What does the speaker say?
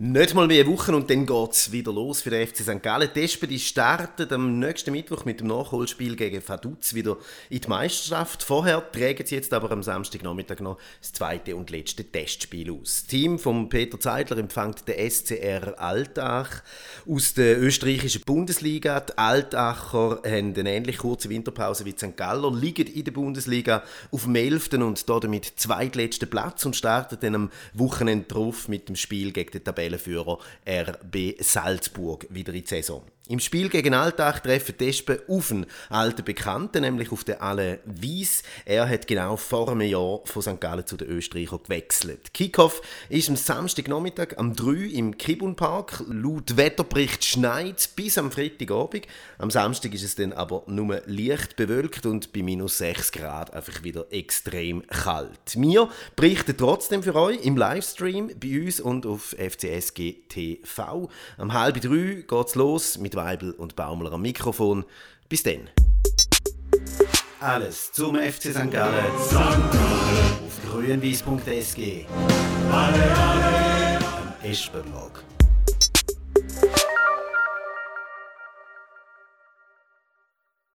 Nicht mal mehr Wochen und dann geht es wieder los für den FC St. Gallen. Die Espen die starten am nächsten Mittwoch mit dem Nachholspiel gegen Vaduz wieder in die Meisterschaft. Vorher tragen sie jetzt aber am Samstagnachmittag noch das zweite und letzte Testspiel aus. Das Team von Peter Zeidler empfängt den SCR Altach aus der österreichischen Bundesliga. Die Altacher haben eine ähnlich kurze Winterpause wie St. Galler, liegen in der Bundesliga auf dem 11. und damit zweitletzten Platz und starten dann am Wochenende drauf mit dem Spiel gegen den Tabellen Tabellenführer RB Salzburg wieder in die Saison. Im Spiel gegen Alltag treffen die Espen auf einen alten Bekannten, nämlich auf den Alain Weiss. Er hat genau vor einem Jahr von St. Gallen zu den Österreichern gewechselt. Kickoff ist am Samstagnachmittag am 3 im Kibun Park. Laut Wetterbericht schneit bis am Freitagabend. Am Samstag ist es dann aber nur leicht bewölkt und bei minus 6 Grad einfach wieder extrem kalt. Wir berichten trotzdem für euch im Livestream bei uns und auf FCSG TV. Am halb drei geht's los mit Weibel und Baumler am Mikrofon. Bis dann. Alles zum FC St. Gallen. St. Gallen. Auf grünwies.sg. Alle, alle. Am Espenblog.